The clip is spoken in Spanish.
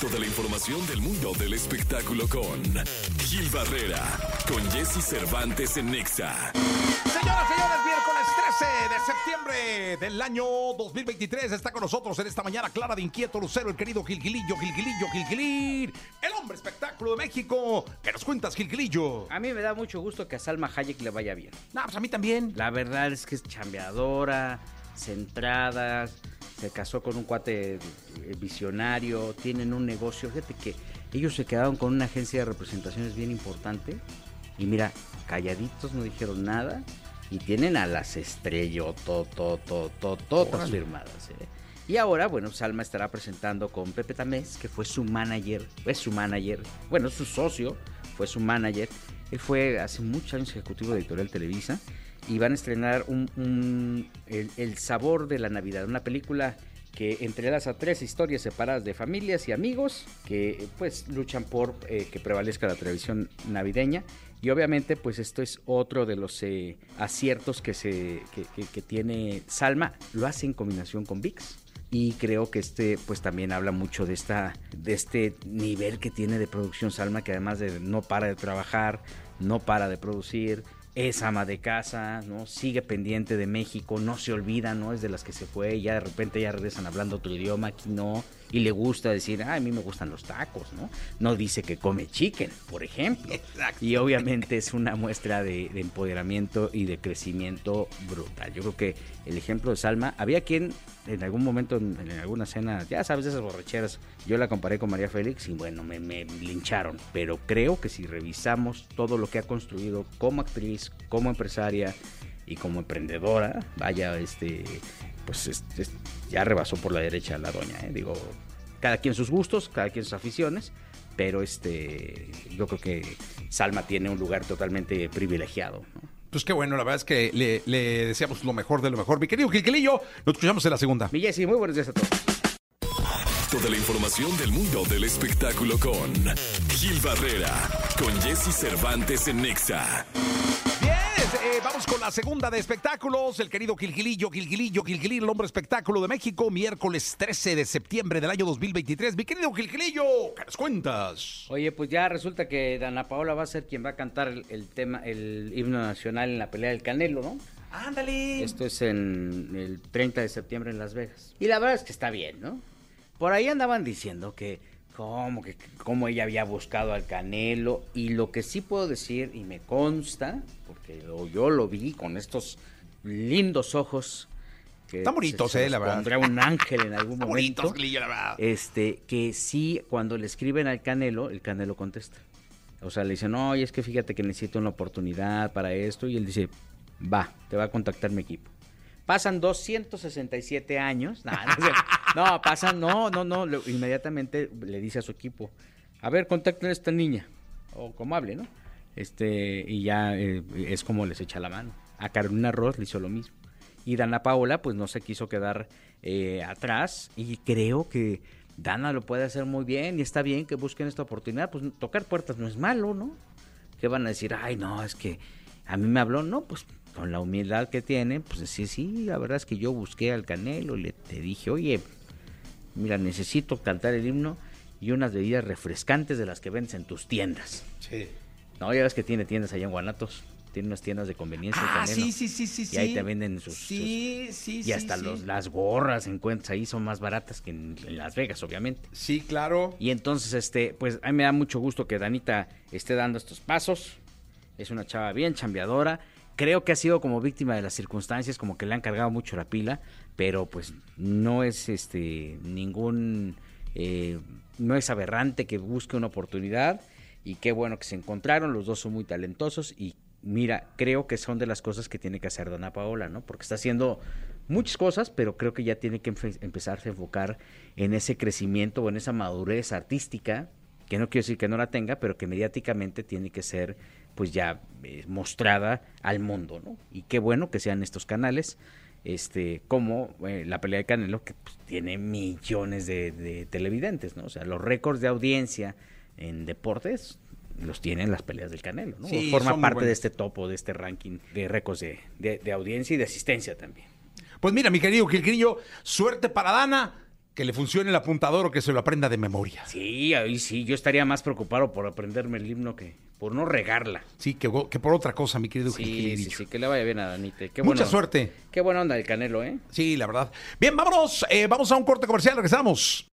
Toda la información del mundo del espectáculo con Gil Barrera, con Jesse Cervantes en Nexa. Señoras, señores, miércoles 13 de septiembre del año 2023 está con nosotros en esta mañana clara de inquieto lucero el querido Gilgilillo, Gilgilillo, Gilgilir, el hombre espectáculo de México. ¿Qué nos cuentas, Gilgilillo? A mí me da mucho gusto que a Salma Hayek le vaya bien. No, pues a mí también. La verdad es que es chambeadora, centrada, se casó con un cuate eh, visionario, tienen un negocio. Fíjate que ellos se quedaron con una agencia de representaciones bien importante y mira, calladitos, no dijeron nada y tienen a las estrellas todas firmadas. ¿eh? Y ahora, bueno, Salma estará presentando con Pepe Tamés, que fue su manager, es su manager, bueno, su socio, fue su manager. Él fue hace muchos años ejecutivo de Editorial Televisa y van a estrenar un, el, Sabor de la Navidad, una película que entrelaza tres historias separadas de familias y amigos que pues luchan por eh, que prevalezca la tradición navideña. Y obviamente pues esto es otro de los eh, aciertos que, se, que, tiene Salma, lo hace en combinación con VIX y creo que este pues también habla mucho de esta de este nivel que tiene de producción Salma que además de no para de trabajar no para de producir es ama de casa, ¿no? Sigue pendiente de México, no se olvida, ¿no? Es de las que se fue y ya de repente ya regresan hablando otro idioma, aquí no. Y le gusta decir, ah, a mí me gustan los tacos, ¿no? No dice que come chicken, por ejemplo. Y obviamente es una muestra de, empoderamiento y de crecimiento brutal. Yo creo que el ejemplo de Salma, había quien en algún momento, en, alguna cena, ya sabes, esas borracheras, yo la comparé con María Félix y bueno, me, me lincharon. Pero creo que si revisamos todo lo que ha construido como actriz, como empresaria y como emprendedora, vaya, este, pues ya rebasó por la derecha la doña, ¿eh? digo, cada quien sus gustos, cada quien sus aficiones, pero este, yo creo que Salma tiene un lugar totalmente privilegiado. Pues qué bueno, la verdad es que le, deseamos lo mejor de lo mejor. Mi querido Gilquilillo, nos escuchamos en la segunda. Mi Jessy, muy buenos días a todos. Toda la información del mundo del espectáculo con Gil Barrera, con Jesse Cervantes en Nexa. Eh, vamos con la segunda de espectáculos. El querido Gilgilillo, Gilgilillo, Gilgilillo, el hombre espectáculo de México, miércoles 13 de septiembre del año 2023. Mi querido Gilgilillo, ¿qué nos cuentas? Oye, pues ya resulta que Dana Paola va a ser quien va a cantar el, tema, el himno nacional en la pelea del Canelo, ¿no? Ándale. Esto es en el 30 de septiembre en Las Vegas. Y la verdad es que está bien, ¿no? Por ahí andaban diciendo que cómo, que, cómo ella había buscado al Canelo. Y lo que sí puedo decir, y me consta, porque yo lo vi con estos lindos ojos. Que Están bonitos, eh, la verdad. Pondrá un ángel en algún momento. Bonitos, la verdad. Este, que sí, cuando le escriben al Canelo, el Canelo contesta. O sea, le dicen, oye, es que fíjate que necesito una oportunidad para esto. Y él dice, va, te va a contactar mi equipo. Pasan 267 años. no, pasan, no, no, no. inmediatamente le dice a su equipo, a ver, contacten a esta niña. O como hable, ¿no? Este, y ya eh, es como les echa la mano. A Carolina Ross le hizo lo mismo. Y Dana Paola, pues no se quiso quedar eh, atrás. Y creo que Dana lo puede hacer muy bien. Y está bien que busquen esta oportunidad. Pues tocar puertas no es malo, ¿no? Que van a decir, ay, no, es que a mí me habló. No, pues con la humildad que tiene, pues decir, sí, la verdad es que yo busqué al Canelo, le te dije, oye, mira, necesito cantar el himno y unas bebidas refrescantes de las que vendes en tus tiendas. Sí. No, ya ves que tiene tiendas allá en Guanatos. Tiene unas tiendas de conveniencia. Ah, sí, sí, sí, sí. Y ahí te venden sus. Sí, sí, sí. Y hasta los, las gorras encuentras ahí son más baratas que en, Las Vegas, obviamente. Sí, claro. Y entonces, este, pues a mí me da mucho gusto que Danita esté dando estos pasos. Es una chava bien chambeadora creo que ha sido como víctima de las circunstancias, como que le han cargado mucho la pila, pero pues no es este ningún eh, no es aberrante que busque una oportunidad y qué bueno que se encontraron, los dos son muy talentosos y mira, creo que son de las cosas que tiene que hacer Dona Paola, ¿no? Porque está haciendo muchas cosas, pero creo que ya tiene que empezarse a enfocar en ese crecimiento o en esa madurez artística, que no quiero decir que no la tenga, pero que mediáticamente tiene que ser pues ya eh, mostrada al mundo, ¿no? Y qué bueno que sean estos canales, este, como eh, la pelea de Canelo, que pues, tiene millones de, televidentes, ¿no? O sea, los récords de audiencia en deportes los tienen las peleas del Canelo, ¿no? Forma parte de este topo, de este ranking de récords de, audiencia y de asistencia también. Pues mira, mi querido Gilgrillo, suerte para Dana que le funcione el apuntador o que se lo aprenda de memoria. Sí, ahí sí, yo estaría más preocupado por aprenderme el himno que por no regarla. Sí, que, que por otra cosa, mi querido Sí, sí, sí, que le vaya bien a Danite. Qué Mucha suerte. Qué buena onda el Canelo, ¿eh? Sí, la verdad. Bien, vámonos. eh, vamos a un corte comercial. Regresamos.